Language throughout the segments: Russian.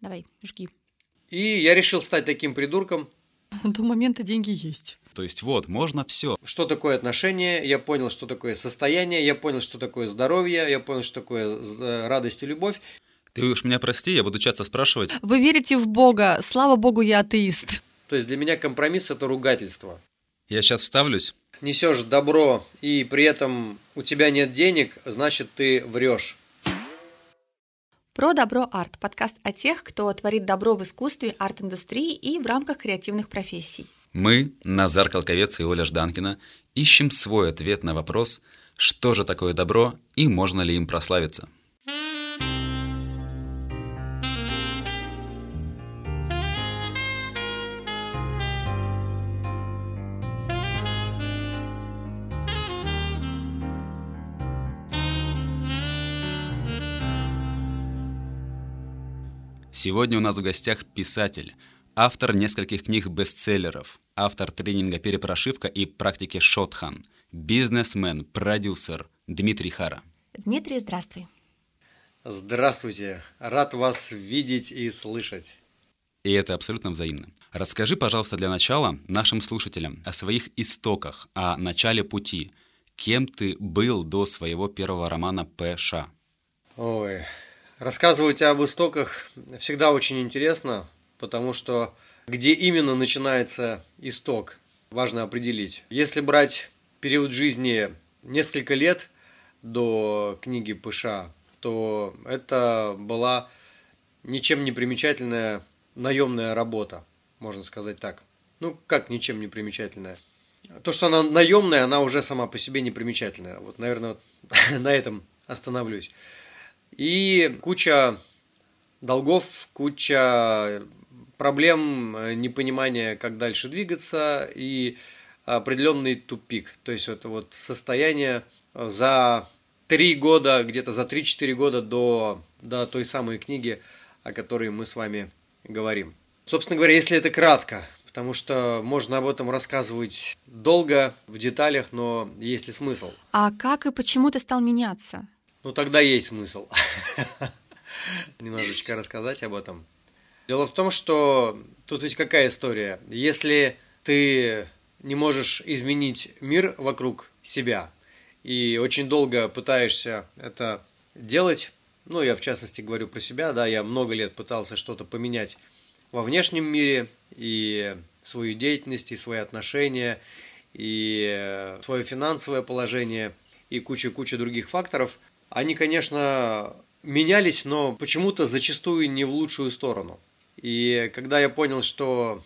Давай, жги. И я решил стать таким придурком. До момента деньги есть. То есть вот, можно все. Что такое отношения, я понял, что такое состояние, я понял, что такое здоровье, я понял, что такое з- радость и любовь. Ты уж меня прости, я буду часто спрашивать. Вы верите в Бога? Слава Богу, я атеист. То есть для меня компромисс – это ругательство. Я сейчас вставлюсь. Несешь добро, и при этом у тебя нет денег, значит, ты врешь. Про добро арт. Подкаст о тех, кто творит добро в искусстве, арт-индустрии и в рамках креативных профессий. Мы, Назар Колковец и Оля Жданкина, ищем свой ответ на вопрос, что же такое добро и можно ли им прославиться. Сегодня у нас в гостях писатель, автор нескольких книг-бестселлеров, автор тренинга «Перепрошивка» и практики «Шотхан», бизнесмен, продюсер Дмитрий Хара. Дмитрий, здравствуй. Здравствуйте, рад вас видеть и слышать. И это абсолютно взаимно. Расскажи, пожалуйста, для начала нашим слушателям о своих истоках, о начале пути. Кем ты был до своего первого романа «П.Ш.»? Ой, рассказывать об истоках всегда очень интересно, потому что где именно начинается исток, важно определить. Если брать период жизни несколько лет до книги Пыша, то это была ничем не примечательная наемная работа, можно сказать так. Ну, как ничем не примечательная? То, что она наемная, она уже сама по себе не примечательная. Вот, наверное, вот на этом остановлюсь. И куча долгов, куча проблем, непонимания, как дальше двигаться и определенный тупик. То есть это вот состояние за три года, где-то за 3-4 года до, до той самой книги, о которой мы с вами говорим. Собственно говоря, если это кратко, потому что можно об этом рассказывать долго, в деталях, но есть ли смысл? А как и почему ты стал меняться? Ну, тогда есть смысл немножечко рассказать об этом. Дело в том, что тут ведь какая история? Если ты не можешь изменить мир вокруг себя и очень долго пытаешься это делать, ну, я в частности говорю про себя, да, я много лет пытался что-то поменять во внешнем мире и свою деятельность, и свои отношения, и свое финансовое положение, и куча-куча других факторов, они, конечно, менялись, но почему-то зачастую не в лучшую сторону. И когда я понял, что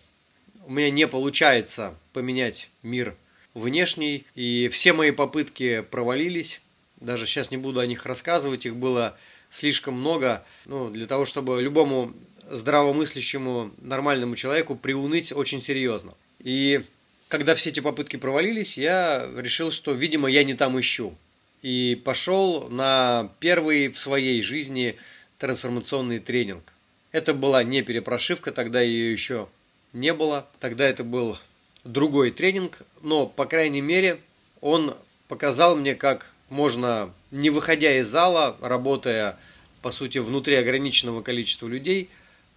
у меня не получается поменять мир внешний, и все мои попытки провалились, даже сейчас не буду о них рассказывать, их было слишком много, ну, для того, чтобы любому здравомыслящему нормальному человеку приуныть очень серьезно. И когда все эти попытки провалились, я решил, что, видимо, я не там ищу. И пошел на первый в своей жизни трансформационный тренинг. Это была не перепрошивка, тогда ее еще не было. Тогда это был другой тренинг, но, по крайней мере, он показал мне, как можно, не выходя из зала, работая, по сути, внутри ограниченного количества людей,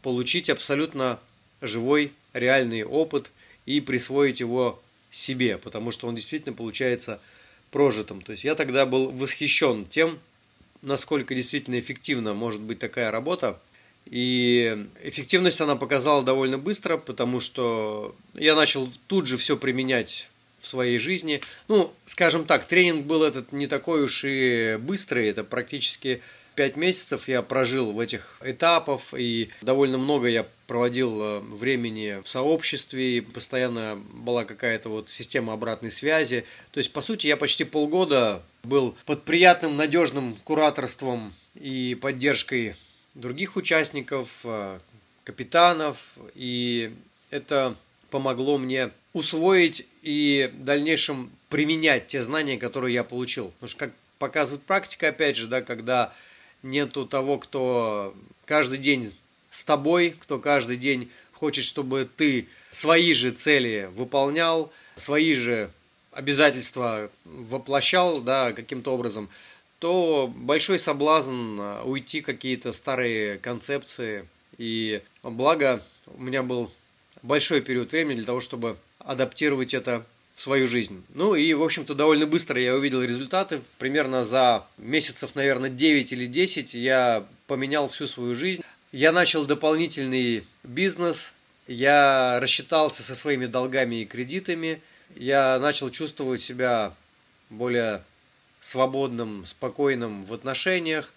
получить абсолютно живой, реальный опыт и присвоить его себе, потому что он действительно получается прожитым. То есть я тогда был восхищен тем, насколько действительно эффективна может быть такая работа. И эффективность она показала довольно быстро, потому что я начал тут же все применять в своей жизни. Ну, скажем так, тренинг был этот не такой уж и быстрый, это практически пять месяцев я прожил в этих этапах, и довольно много я проводил времени в сообществе, и постоянно была какая-то вот система обратной связи. То есть, по сути, я почти полгода был под приятным, надежным кураторством и поддержкой других участников, капитанов, и это помогло мне усвоить и в дальнейшем применять те знания, которые я получил. Потому что, как показывает практика, опять же, да, когда нету того, кто каждый день с тобой, кто каждый день хочет, чтобы ты свои же цели выполнял, свои же обязательства воплощал, да, каким-то образом, то большой соблазн уйти какие-то старые концепции. И благо у меня был большой период времени для того, чтобы адаптировать это в свою жизнь. Ну и, в общем-то, довольно быстро я увидел результаты. Примерно за месяцев, наверное, 9 или 10 я поменял всю свою жизнь. Я начал дополнительный бизнес, я рассчитался со своими долгами и кредитами, я начал чувствовать себя более свободным, спокойным в отношениях,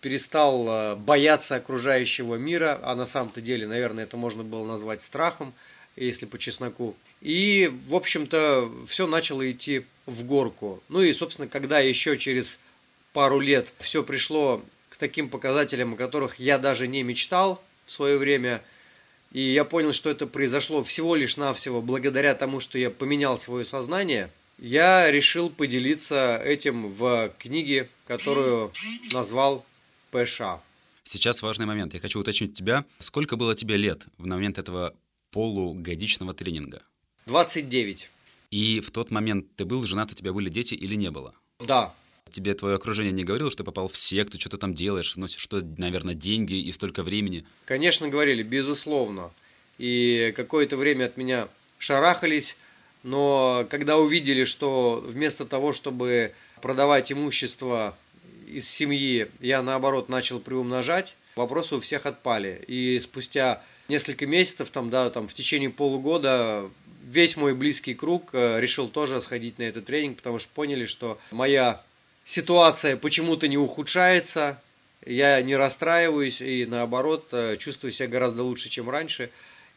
перестал э, бояться окружающего мира, а на самом-то деле, наверное, это можно было назвать страхом, если по чесноку. И, в общем-то, все начало идти в горку. Ну и, собственно, когда еще через пару лет все пришло к таким показателям, о которых я даже не мечтал в свое время, и я понял, что это произошло всего лишь навсего благодаря тому, что я поменял свое сознание, я решил поделиться этим в книге, которую назвал ПШ. Сейчас важный момент. Я хочу уточнить тебя. Сколько было тебе лет в момент этого полугодичного тренинга? 29. И в тот момент ты был женат, у тебя были дети или не было? Да. Тебе твое окружение не говорило, что ты попал в секту, что ты там делаешь, носишь что, наверное, деньги и столько времени? Конечно, говорили, безусловно. И какое-то время от меня шарахались, но когда увидели, что вместо того, чтобы продавать имущество из семьи, я наоборот начал приумножать, вопросы у всех отпали. И спустя несколько месяцев, там, да, там, в течение полугода весь мой близкий круг э, решил тоже сходить на этот тренинг, потому что поняли, что моя ситуация почему-то не ухудшается, я не расстраиваюсь и наоборот э, чувствую себя гораздо лучше, чем раньше.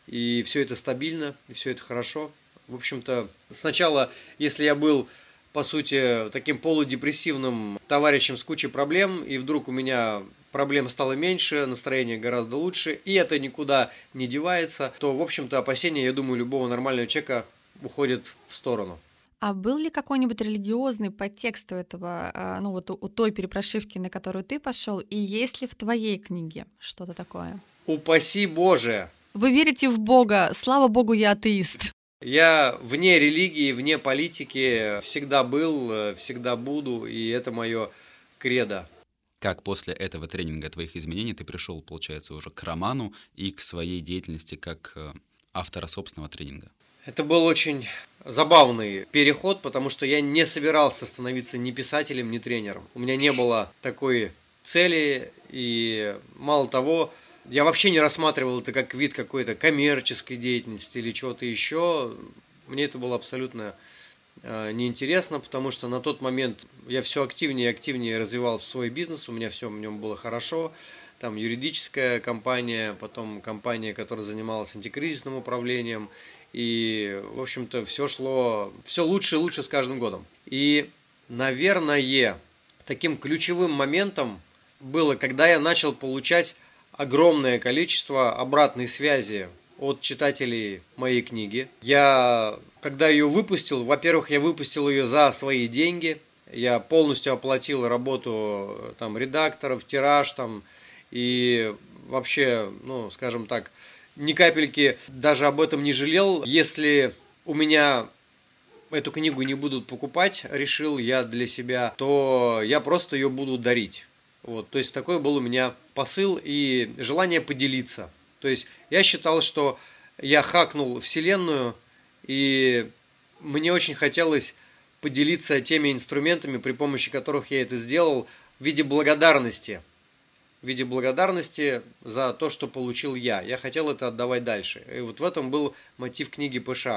И все это стабильно, и все это хорошо. В общем-то, сначала, если я был, по сути, таким полудепрессивным товарищем с кучей проблем, и вдруг у меня проблем стало меньше, настроение гораздо лучше, и это никуда не девается, то, в общем-то, опасения, я думаю, любого нормального человека уходят в сторону. А был ли какой-нибудь религиозный подтекст у этого, а, ну вот у той перепрошивки, на которую ты пошел, и есть ли в твоей книге что-то такое? Упаси Боже! Вы верите в Бога, слава Богу, я атеист. Я вне религии, вне политики всегда был, всегда буду, и это мое кредо. Как после этого тренинга твоих изменений ты пришел, получается, уже к роману и к своей деятельности как э, автора собственного тренинга? Это был очень забавный переход, потому что я не собирался становиться ни писателем, ни тренером. У меня не было такой цели, и мало того, я вообще не рассматривал это как вид какой-то коммерческой деятельности или чего-то еще. Мне это было абсолютно э, неинтересно, потому что на тот момент я все активнее и активнее развивал свой бизнес, у меня все в нем было хорошо. Там юридическая компания, потом компания, которая занималась антикризисным управлением – и, в общем-то, все шло, все лучше и лучше с каждым годом. И, наверное, таким ключевым моментом было, когда я начал получать огромное количество обратной связи от читателей моей книги. Я, когда ее выпустил, во-первых, я выпустил ее за свои деньги, я полностью оплатил работу там редакторов, тираж там и вообще, ну, скажем так, ни капельки даже об этом не жалел. Если у меня эту книгу не будут покупать, решил я для себя, то я просто ее буду дарить. Вот, то есть такой был у меня посыл и желание поделиться. То есть я считал, что я хакнул Вселенную, и мне очень хотелось поделиться теми инструментами, при помощи которых я это сделал, в виде благодарности – в виде благодарности за то, что получил я. Я хотел это отдавать дальше. И вот в этом был мотив книги ПШ.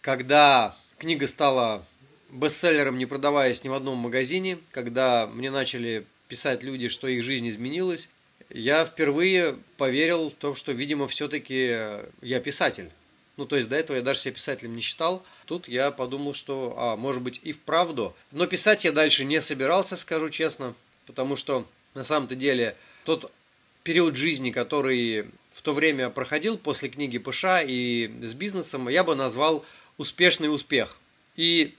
Когда книга стала бестселлером, не продаваясь ни в одном магазине, когда мне начали писать люди, что их жизнь изменилась, я впервые поверил в то, что, видимо, все-таки я писатель. Ну, то есть до этого я даже себя писателем не считал. Тут я подумал, что, а, может быть, и вправду. Но писать я дальше не собирался, скажу честно, потому что на самом-то деле тот период жизни, который в то время проходил после книги ПШ и с бизнесом, я бы назвал успешный успех. И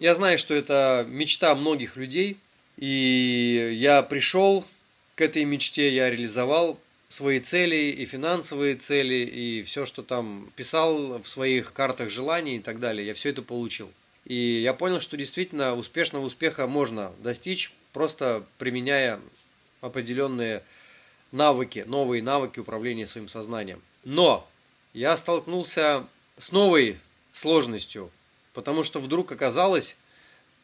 я знаю, что это мечта многих людей, и я пришел к этой мечте, я реализовал свои цели и финансовые цели, и все, что там писал в своих картах желаний и так далее, я все это получил. И я понял, что действительно успешного успеха можно достичь, просто применяя определенные навыки, новые навыки управления своим сознанием. Но я столкнулся с новой сложностью, потому что вдруг оказалось,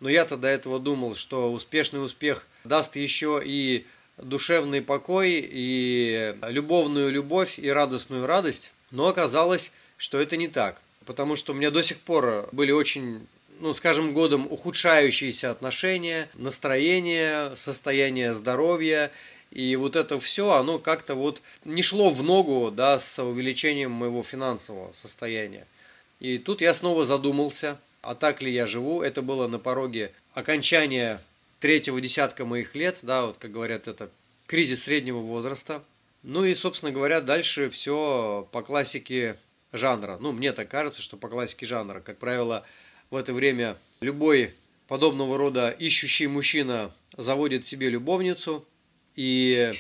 но я-то до этого думал, что успешный успех даст еще и душевный покой, и любовную любовь, и радостную радость. Но оказалось, что это не так. Потому что у меня до сих пор были очень ну, скажем, годом ухудшающиеся отношения, настроение, состояние здоровья. И вот это все, оно как-то вот не шло в ногу, да, с увеличением моего финансового состояния. И тут я снова задумался, а так ли я живу. Это было на пороге окончания третьего десятка моих лет, да, вот как говорят, это кризис среднего возраста. Ну и, собственно говоря, дальше все по классике жанра. Ну, мне так кажется, что по классике жанра. Как правило, в это время любой подобного рода ищущий мужчина заводит себе любовницу и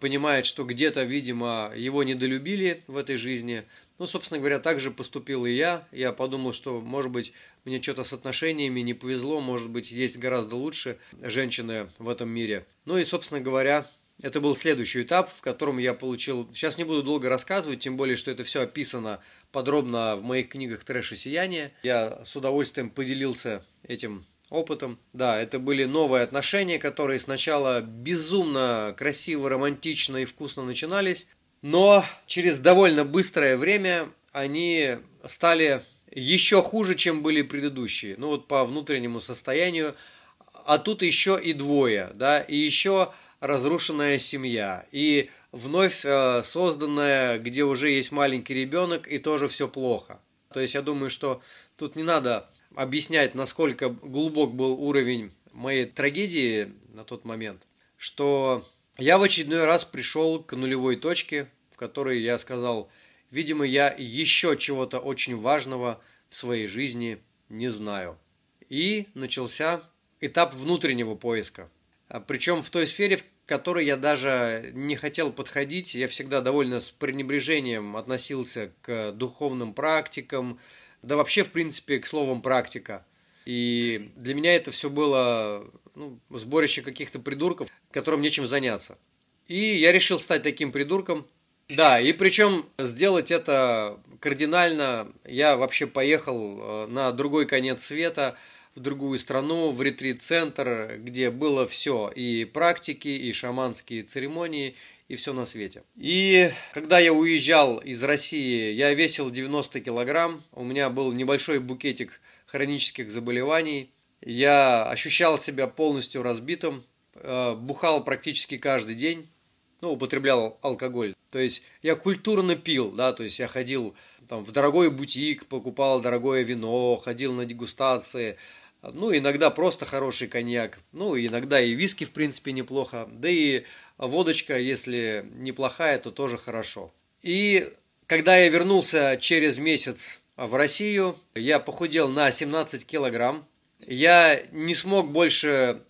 понимает, что где-то, видимо, его недолюбили в этой жизни. Ну, собственно говоря, так же поступил и я. Я подумал, что, может быть, мне что-то с отношениями не повезло, может быть, есть гораздо лучше женщины в этом мире. Ну и, собственно говоря, это был следующий этап, в котором я получил... Сейчас не буду долго рассказывать, тем более, что это все описано подробно в моих книгах «Трэш и сияние». Я с удовольствием поделился этим опытом. Да, это были новые отношения, которые сначала безумно красиво, романтично и вкусно начинались, но через довольно быстрое время они стали еще хуже, чем были предыдущие. Ну вот по внутреннему состоянию. А тут еще и двое, да, и еще разрушенная семья. И вновь э, созданная, где уже есть маленький ребенок, и тоже все плохо. То есть я думаю, что тут не надо объяснять, насколько глубок был уровень моей трагедии на тот момент, что я в очередной раз пришел к нулевой точке, в которой я сказал, видимо, я еще чего-то очень важного в своей жизни не знаю. И начался этап внутреннего поиска. А Причем в той сфере, в которой я даже не хотел подходить. Я всегда довольно с пренебрежением относился к духовным практикам, да вообще, в принципе, к словам практика. И для меня это все было ну, сборище каких-то придурков, которым нечем заняться. И я решил стать таким придурком. Да, и причем сделать это кардинально. Я вообще поехал э, на другой конец света – в другую страну, в ретрит-центр, где было все, и практики, и шаманские церемонии, и все на свете. И когда я уезжал из России, я весил 90 килограмм, у меня был небольшой букетик хронических заболеваний, я ощущал себя полностью разбитым, э, бухал практически каждый день, ну, употреблял алкоголь. То есть я культурно пил, да, то есть я ходил там в дорогой бутик, покупал дорогое вино, ходил на дегустации, ну, иногда просто хороший коньяк. Ну, иногда и виски, в принципе, неплохо. Да и водочка, если неплохая, то тоже хорошо. И когда я вернулся через месяц в Россию, я похудел на 17 килограмм. Я не смог больше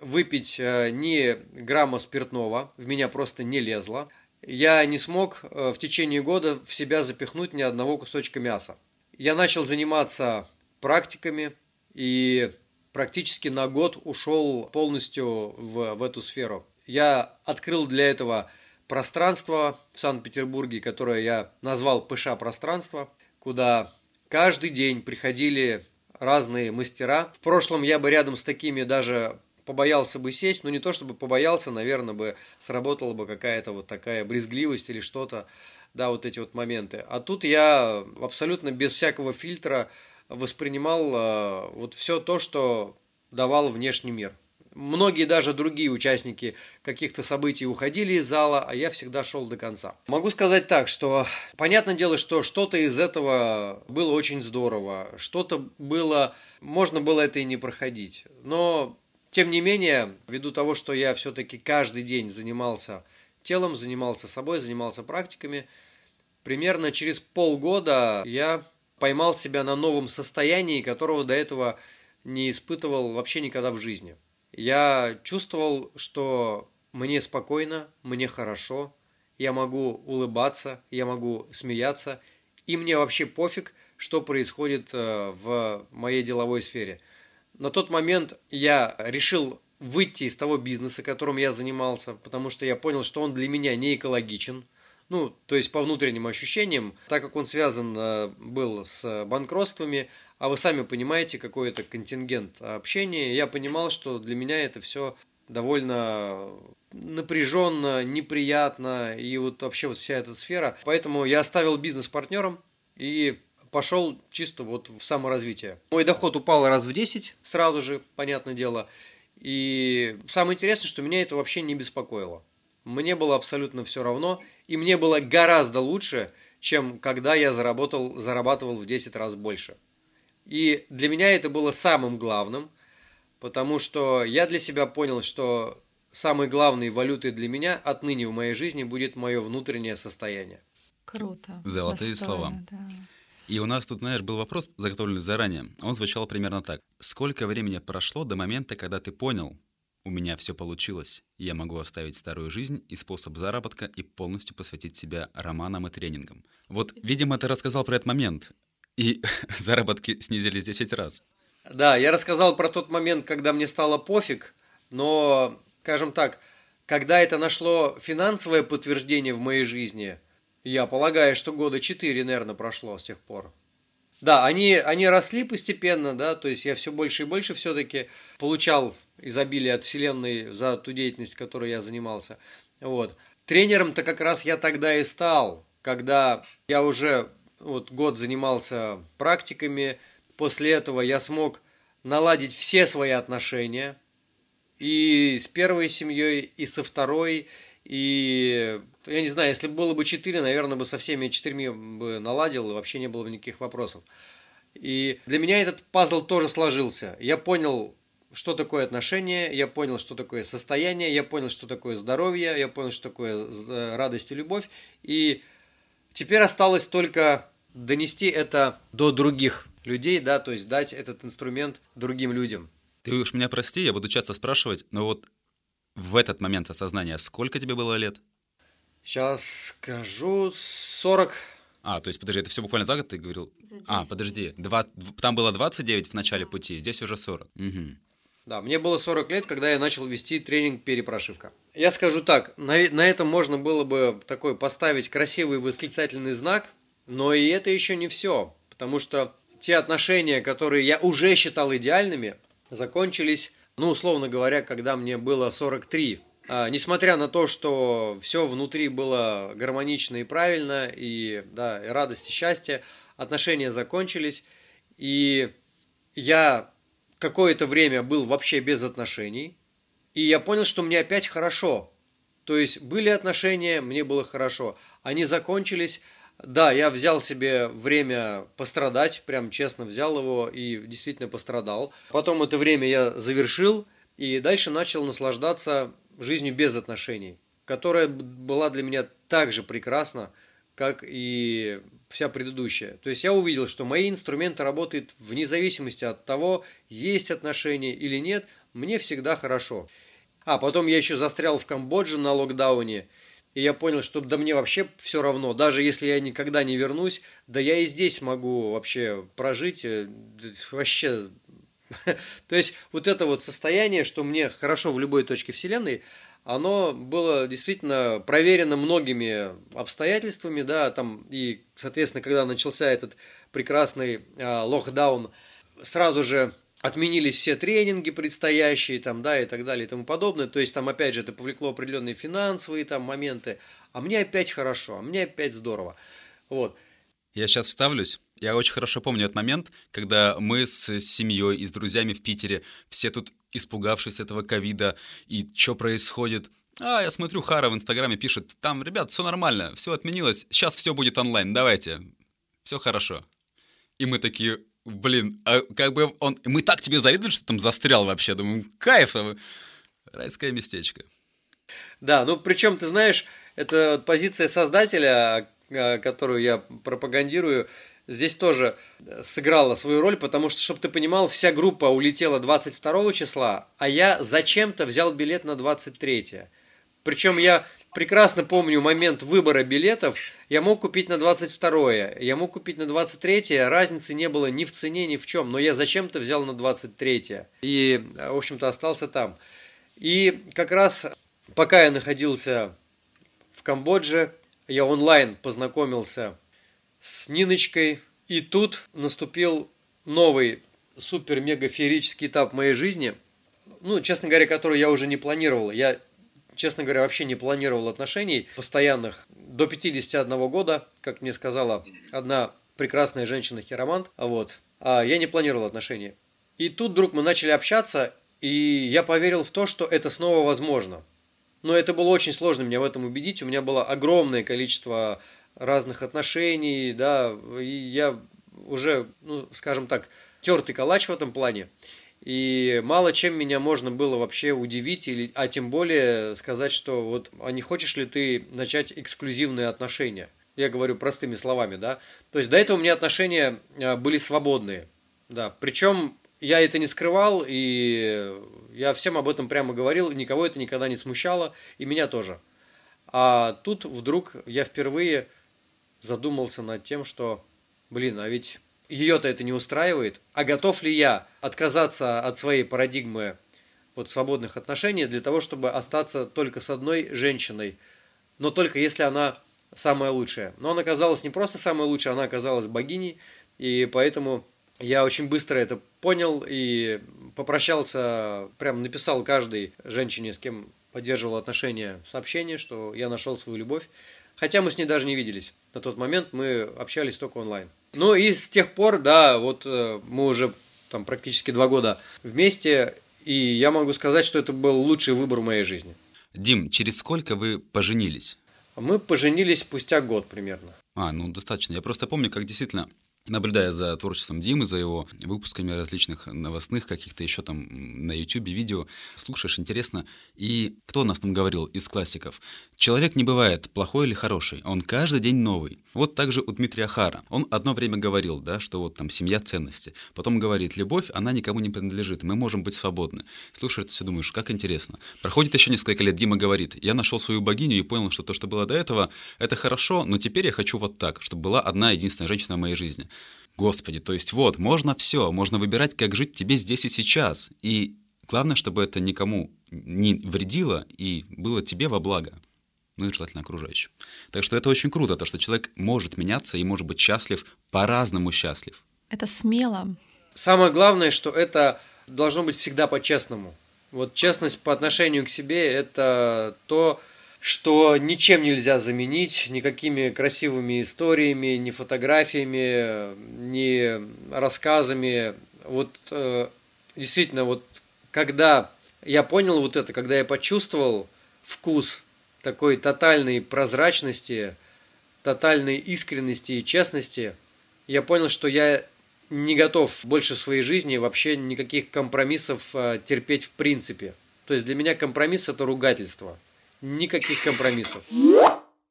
выпить э, ни грамма спиртного, в меня просто не лезло. Я не смог э, в течение года в себя запихнуть ни одного кусочка мяса. Я начал заниматься практиками, и практически на год ушел полностью в, в эту сферу. Я открыл для этого пространство в Санкт-Петербурге, которое я назвал ПШ-пространство, куда каждый день приходили разные мастера. В прошлом я бы рядом с такими даже побоялся бы сесть, но не то чтобы побоялся, наверное, бы сработала бы какая-то вот такая брезгливость или что-то, да, вот эти вот моменты. А тут я абсолютно без всякого фильтра воспринимал э, вот все то, что давал внешний мир. Многие даже другие участники каких-то событий уходили из зала, а я всегда шел до конца. Могу сказать так, что понятное дело, что что-то из этого было очень здорово, что-то было, можно было это и не проходить. Но, тем не менее, ввиду того, что я все-таки каждый день занимался телом, занимался собой, занимался практиками, примерно через полгода я поймал себя на новом состоянии, которого до этого не испытывал вообще никогда в жизни. Я чувствовал, что мне спокойно, мне хорошо, я могу улыбаться, я могу смеяться, и мне вообще пофиг, что происходит э, в моей деловой сфере. На тот момент я решил выйти из того бизнеса, которым я занимался, потому что я понял, что он для меня не экологичен. Ну, то есть по внутренним ощущениям, так как он связан э, был с банкротствами, а вы сами понимаете, какой это контингент общения, я понимал, что для меня это все довольно напряженно, неприятно, и вот вообще вот вся эта сфера. Поэтому я оставил бизнес партнером и пошел чисто вот в саморазвитие. Мой доход упал раз в 10 сразу же, понятное дело. И самое интересное, что меня это вообще не беспокоило. Мне было абсолютно все равно, и мне было гораздо лучше, чем когда я заработал, зарабатывал в 10 раз больше. И для меня это было самым главным, потому что я для себя понял, что самой главной валютой для меня отныне в моей жизни будет мое внутреннее состояние. Круто. Золотые Достойно, слова. Да. И у нас тут, знаешь, был вопрос, заготовленный заранее. Он звучал примерно так. Сколько времени прошло до момента, когда ты понял, у меня все получилось, я могу оставить старую жизнь и способ заработка и полностью посвятить себя романам и тренингам. Вот, видимо, ты рассказал про этот момент, и заработки снизились 10 раз. Да, я рассказал про тот момент, когда мне стало пофиг, но, скажем так, когда это нашло финансовое подтверждение в моей жизни – я полагаю, что года четыре, наверное, прошло с тех пор. Да, они, они росли постепенно, да, то есть я все больше и больше все-таки получал изобилие от Вселенной за ту деятельность, которой я занимался. Вот. Тренером-то как раз я тогда и стал, когда я уже вот год занимался практиками, после этого я смог наладить все свои отношения и с первой семьей, и со второй, и я не знаю, если было бы четыре, наверное, бы со всеми четырьмя бы наладил, и вообще не было бы никаких вопросов. И для меня этот пазл тоже сложился. Я понял, что такое отношения, я понял, что такое состояние, я понял, что такое здоровье, я понял, что такое радость и любовь. И теперь осталось только донести это до других людей, да, то есть дать этот инструмент другим людям. Ты уж меня прости, я буду часто спрашивать, но вот в этот момент осознания сколько тебе было лет? Сейчас скажу 40. А, то есть, подожди, это все буквально за год ты говорил? А, подожди, два, там было 29 в начале пути, здесь уже 40. Угу. Да, мне было 40 лет, когда я начал вести тренинг перепрошивка. Я скажу так, на, на этом можно было бы такой поставить красивый восклицательный знак, но и это еще не все, потому что те отношения, которые я уже считал идеальными, закончились, ну, условно говоря, когда мне было 43. А, несмотря на то, что все внутри было гармонично и правильно, и, да, и радость, и счастье, отношения закончились, и я какое-то время был вообще без отношений, и я понял, что мне опять хорошо. То есть были отношения, мне было хорошо. Они закончились. Да, я взял себе время пострадать, прям честно взял его и действительно пострадал. Потом это время я завершил и дальше начал наслаждаться жизнью без отношений, которая была для меня так же прекрасна, как и вся предыдущая. То есть я увидел, что мои инструменты работают вне зависимости от того, есть отношения или нет, мне всегда хорошо. А потом я еще застрял в Камбодже на локдауне, и я понял, что да мне вообще все равно, даже если я никогда не вернусь, да я и здесь могу вообще прожить, э, вообще То есть вот это вот состояние, что мне хорошо в любой точке Вселенной, оно было действительно проверено многими обстоятельствами, да, там, и, соответственно, когда начался этот прекрасный э, локдаун, сразу же отменились все тренинги предстоящие, там, да, и так далее, и тому подобное, то есть там, опять же, это повлекло определенные финансовые там моменты, а мне опять хорошо, а мне опять здорово, вот. Я сейчас вставлюсь. Я очень хорошо помню этот момент, когда мы с семьей и с друзьями в Питере, все тут испугавшись этого ковида, и что происходит. А, я смотрю, Хара в Инстаграме пишет, там, ребят, все нормально, все отменилось, сейчас все будет онлайн, давайте, все хорошо. И мы такие, блин, а как бы он... Мы так тебе завидовали, что там застрял вообще, думаю, кайф, а райское местечко. Да, ну причем, ты знаешь, это позиция создателя, а, которую я пропагандирую, здесь тоже сыграла свою роль, потому что, чтобы ты понимал, вся группа улетела 22 числа, а я зачем-то взял билет на 23. Причем я прекрасно помню момент выбора билетов. Я мог купить на 22, я мог купить на 23, разницы не было ни в цене, ни в чем, но я зачем-то взял на 23 и, в общем-то, остался там. И как раз пока я находился в Камбодже, я онлайн познакомился с Ниночкой, и тут наступил новый супер-мега-феерический этап моей жизни, ну, честно говоря, который я уже не планировал. Я, честно говоря, вообще не планировал отношений постоянных до 51 года, как мне сказала одна прекрасная женщина-хиромант, вот. А я не планировал отношений. И тут вдруг мы начали общаться, и я поверил в то, что это снова возможно. Но это было очень сложно меня в этом убедить. У меня было огромное количество разных отношений, да, и я уже, ну, скажем так, тертый калач в этом плане. И мало чем меня можно было вообще удивить, или, а тем более сказать, что вот, а не хочешь ли ты начать эксклюзивные отношения? Я говорю простыми словами, да. То есть до этого у меня отношения а, были свободные, да. Причем я это не скрывал, и я всем об этом прямо говорил, никого это никогда не смущало, и меня тоже. А тут вдруг я впервые задумался над тем, что, блин, а ведь ее-то это не устраивает, а готов ли я отказаться от своей парадигмы вот свободных отношений для того, чтобы остаться только с одной женщиной, но только если она самая лучшая. Но она оказалась не просто самая лучшая, она оказалась богиней, и поэтому я очень быстро это понял и попрощался, прям написал каждой женщине, с кем поддерживал отношения, сообщение, что я нашел свою любовь. Хотя мы с ней даже не виделись. На тот момент мы общались только онлайн. Ну и с тех пор, да, вот э, мы уже там практически два года вместе, и я могу сказать, что это был лучший выбор в моей жизни. Дим, через сколько вы поженились? Мы поженились спустя год примерно. А, ну достаточно. Я просто помню, как действительно наблюдая за творчеством Димы, за его выпусками различных новостных каких-то еще там на YouTube видео, слушаешь, интересно. И кто нас там говорил из классиков? Человек не бывает плохой или хороший, он каждый день новый. Вот также у Дмитрия Хара. Он одно время говорил, да, что вот там семья ценности. Потом говорит, любовь, она никому не принадлежит, мы можем быть свободны. Слушай, ты все думаешь, как интересно. Проходит еще несколько лет, Дима говорит, я нашел свою богиню и понял, что то, что было до этого, это хорошо, но теперь я хочу вот так, чтобы была одна единственная женщина в моей жизни. Господи, то есть вот, можно все, можно выбирать, как жить тебе здесь и сейчас. И главное, чтобы это никому не вредило и было тебе во благо ну и желательно окружающим. Так что это очень круто, то, что человек может меняться и может быть счастлив, по-разному счастлив. Это смело. Самое главное, что это должно быть всегда по-честному. Вот честность по отношению к себе – это то, что ничем нельзя заменить, никакими красивыми историями, ни фотографиями, ни рассказами. Вот э, действительно, вот когда я понял вот это, когда я почувствовал вкус такой тотальной прозрачности, тотальной искренности и честности, я понял, что я не готов больше в своей жизни вообще никаких компромиссов а, терпеть в принципе. То есть для меня компромисс это ругательство. Никаких компромиссов.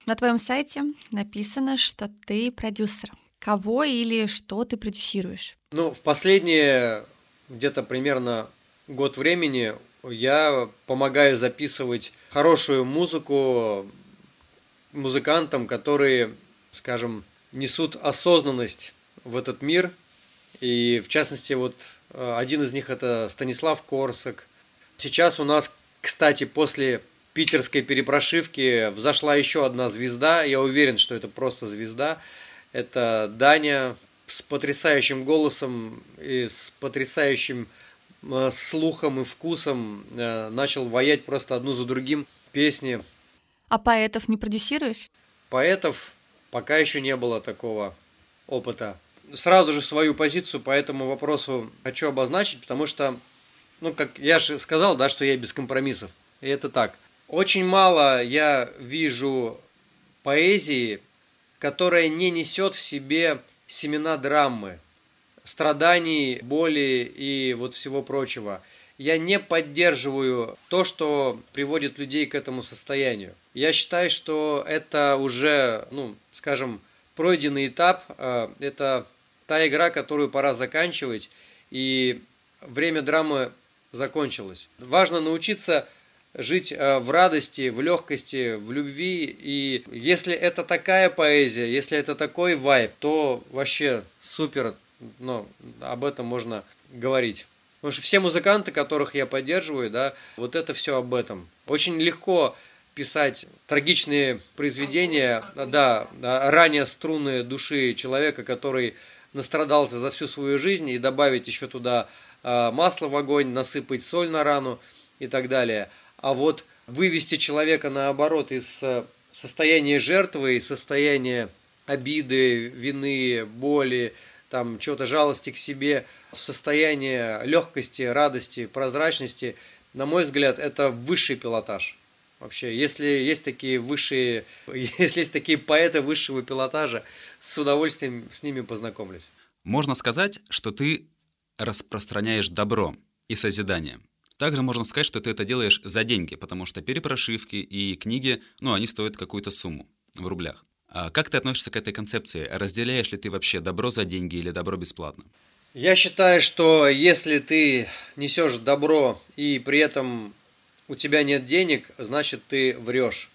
На твоем сайте написано, что ты продюсер. Кого или что ты продюсируешь? Ну, в последние где-то примерно год времени я помогаю записывать хорошую музыку музыкантам, которые, скажем, несут осознанность в этот мир. И в частности, вот э, один из них это Станислав Корсак. Сейчас у нас, кстати, после питерской перепрошивки взошла еще одна звезда. Я уверен, что это просто звезда. Это Даня с потрясающим голосом и с потрясающим Э, слухом и вкусом э, начал воять просто одну за другим песни. А поэтов не продюсируешь? Поэтов пока еще не было такого опыта. Сразу же свою позицию по этому вопросу хочу обозначить, потому что, ну, как я же сказал, да, что я без компромиссов. И это так. Очень мало я вижу поэзии, которая не несет в себе семена драмы страданий, боли и вот всего прочего. Я не поддерживаю то, что приводит людей к этому состоянию. Я считаю, что это уже, ну, скажем, пройденный этап, э, это та игра, которую пора заканчивать, и время драмы закончилось. Важно научиться жить э, в радости, в легкости, в любви. И если это такая поэзия, если это такой вайб, то вообще супер, но об этом можно говорить. Потому что все музыканты, которых я поддерживаю, да, вот это все об этом. Очень легко писать трагичные произведения, да, ранее струны души человека, который настрадался за всю свою жизнь, и добавить еще туда а, масло в огонь, насыпать соль на рану и так далее. А вот вывести человека наоборот из э, состояния жертвы, из состояния обиды, вины, боли, там, чего-то жалости к себе, в состояние легкости, радости, прозрачности, на мой взгляд, это высший пилотаж. Вообще, если есть такие высшие, если есть такие поэты высшего пилотажа, с удовольствием с ними познакомлюсь. Можно сказать, что ты распространяешь добро и созидание. Также можно сказать, что ты это делаешь за деньги, потому что перепрошивки и книги, ну, они стоят какую-то сумму в рублях. А как ты относишься к этой концепции? Разделяешь ли ты вообще добро за деньги или добро бесплатно? Я считаю, что если ты несешь добро и при этом у тебя нет денег, значит ты врешь.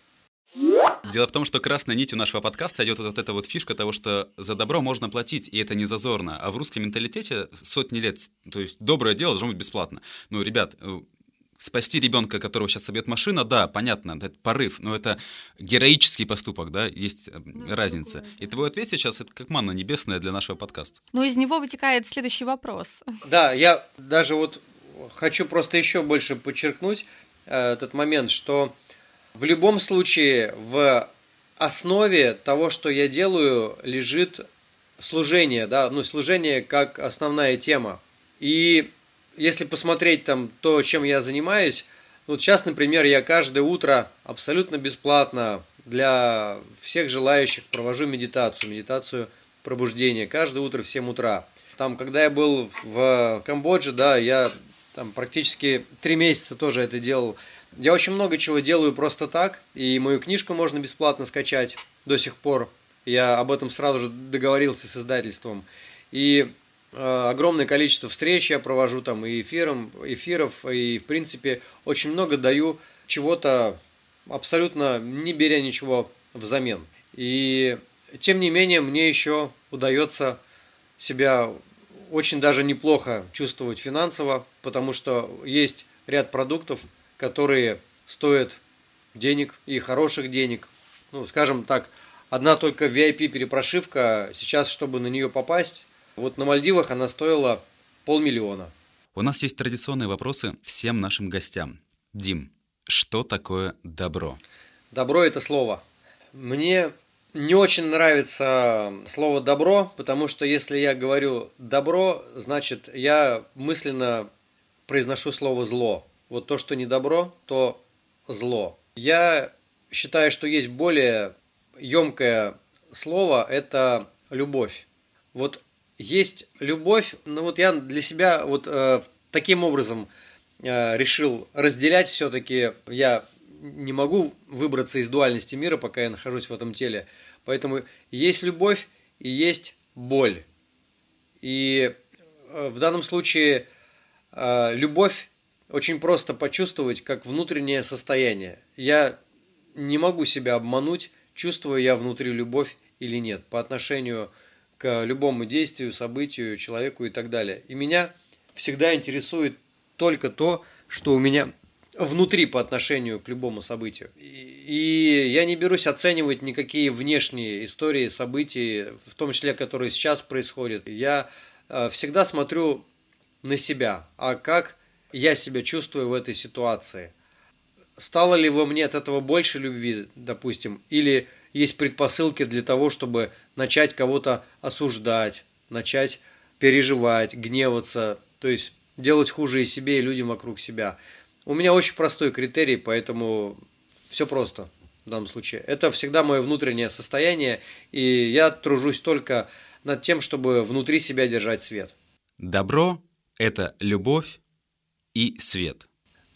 Дело в том, что красной нитью нашего подкаста идет вот эта вот фишка того, что за добро можно платить, и это не зазорно. А в русском менталитете сотни лет, то есть доброе дело должно быть бесплатно. Ну, ребят, э, спасти ребенка, которого сейчас собьет машина, да, понятно, это порыв, но это героический поступок, да, есть э, ну, разница. Такое, да. И твой ответ сейчас это как манна небесная для нашего подкаста. Ну, из него вытекает следующий вопрос. Да, я даже вот хочу просто еще больше подчеркнуть э, этот момент, что в любом случае, в основе того, что я делаю, лежит служение, да, ну, служение как основная тема. И если посмотреть там то, чем я занимаюсь, вот сейчас, например, я каждое утро абсолютно бесплатно для всех желающих провожу медитацию, медитацию пробуждения, каждое утро в 7 утра. Там, когда я был в Камбодже, да, я там практически три месяца тоже это делал я очень много чего делаю просто так, и мою книжку можно бесплатно скачать до сих пор. Я об этом сразу же договорился с издательством. И э, огромное количество встреч я провожу там и эфиром, эфиров, и в принципе очень много даю чего-то абсолютно не беря ничего взамен. И тем не менее мне еще удается себя очень даже неплохо чувствовать финансово, потому что есть ряд продуктов, которые стоят денег и хороших денег. Ну, скажем так, одна только VIP-перепрошивка, сейчас, чтобы на нее попасть, вот на Мальдивах она стоила полмиллиона. У нас есть традиционные вопросы всем нашим гостям. Дим, что такое добро? Добро – это слово. Мне не очень нравится слово «добро», потому что если я говорю «добро», значит, я мысленно произношу слово «зло». Вот то, что не добро, то зло. Я считаю, что есть более емкое слово – это любовь. Вот есть любовь, но вот я для себя вот э, таким образом э, решил разделять все-таки. Я не могу выбраться из дуальности мира, пока я нахожусь в этом теле. Поэтому есть любовь и есть боль. И э, в данном случае э, любовь очень просто почувствовать как внутреннее состояние. Я не могу себя обмануть, чувствую я внутри любовь или нет по отношению к любому действию, событию, человеку и так далее. И меня всегда интересует только то, что у меня внутри по отношению к любому событию. И я не берусь оценивать никакие внешние истории, события, в том числе, которые сейчас происходят. Я э, всегда смотрю на себя, а как я себя чувствую в этой ситуации. Стало ли во мне от этого больше любви, допустим, или есть предпосылки для того, чтобы начать кого-то осуждать, начать переживать, гневаться, то есть делать хуже и себе, и людям вокруг себя. У меня очень простой критерий, поэтому все просто в данном случае. Это всегда мое внутреннее состояние, и я тружусь только над тем, чтобы внутри себя держать свет. Добро – это любовь, и свет.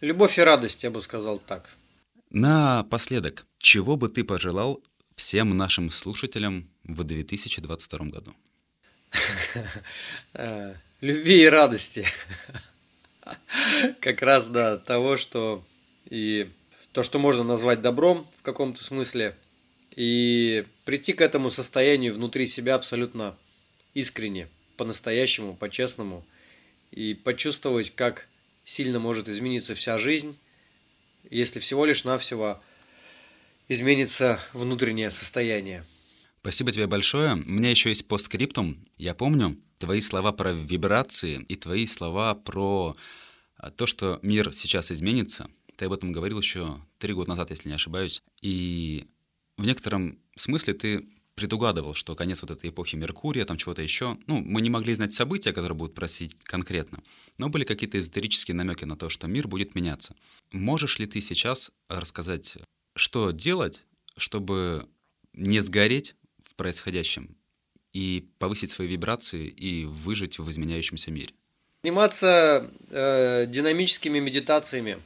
Любовь и радость, я бы сказал так. Напоследок, чего бы ты пожелал всем нашим слушателям в 2022 году? Любви и радости. Как раз, да, того, что и то, что можно назвать добром в каком-то смысле, и прийти к этому состоянию внутри себя абсолютно искренне, по-настоящему, по-честному – и почувствовать, как сильно может измениться вся жизнь, если всего лишь навсего изменится внутреннее состояние. Спасибо тебе большое. У меня еще есть постскриптум. Я помню твои слова про вибрации и твои слова про а, то, что мир сейчас изменится. Ты об этом говорил еще три года назад, если не ошибаюсь. И в некотором смысле ты предугадывал, что конец вот этой эпохи Меркурия, там чего-то еще. Ну, мы не могли знать события, которые будут просить конкретно, но были какие-то эзотерические намеки на то, что мир будет меняться. Можешь ли ты сейчас рассказать, что делать, чтобы не сгореть в происходящем и повысить свои вибрации и выжить в изменяющемся мире? Заниматься э, динамическими медитациями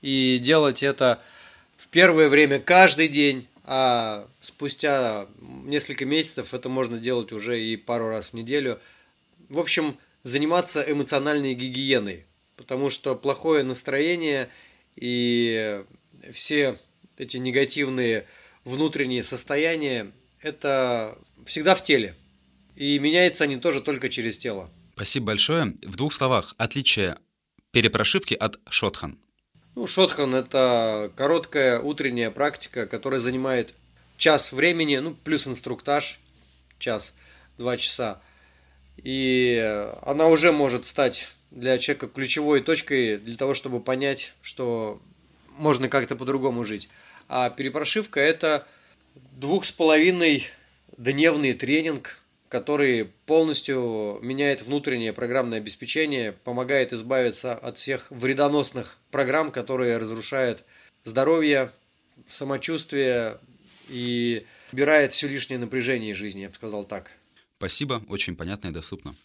и делать это в первое время каждый день, а спустя несколько месяцев это можно делать уже и пару раз в неделю. В общем, заниматься эмоциональной гигиеной, потому что плохое настроение и все эти негативные внутренние состояния, это всегда в теле. И меняются они тоже только через тело. Спасибо большое. В двух словах, отличие перепрошивки от шотхан. Ну, шотхан – это короткая утренняя практика, которая занимает час времени, ну, плюс инструктаж, час, два часа. И она уже может стать для человека ключевой точкой для того, чтобы понять, что можно как-то по-другому жить. А перепрошивка – это двух с половиной дневный тренинг, который полностью меняет внутреннее программное обеспечение, помогает избавиться от всех вредоносных программ, которые разрушают здоровье, самочувствие и убирает все лишнее напряжение из жизни, я бы сказал так. Спасибо, очень понятно и доступно.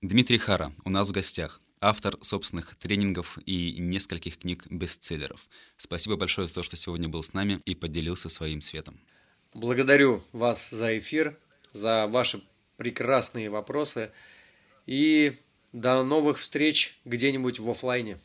Дмитрий Хара у нас в гостях, автор собственных тренингов и нескольких книг-бестселлеров. Спасибо большое за то, что сегодня был с нами и поделился своим светом. Благодарю вас за эфир, за ваши прекрасные вопросы. И до новых встреч где-нибудь в офлайне.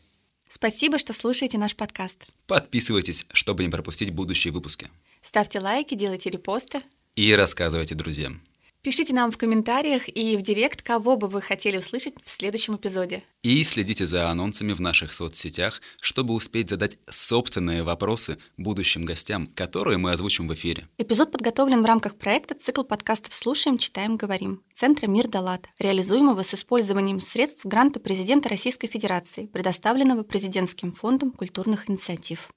Спасибо, что слушаете наш подкаст. Подписывайтесь, чтобы не пропустить будущие выпуски. Ставьте лайки, делайте репосты. И рассказывайте друзьям. Пишите нам в комментариях и в директ, кого бы вы хотели услышать в следующем эпизоде. И следите за анонсами в наших соцсетях, чтобы успеть задать собственные вопросы будущим гостям, которые мы озвучим в эфире. Эпизод подготовлен в рамках проекта «Цикл подкастов «Слушаем, читаем, говорим» Центра «Мир Далат», реализуемого с использованием средств гранта президента Российской Федерации, предоставленного Президентским фондом культурных инициатив.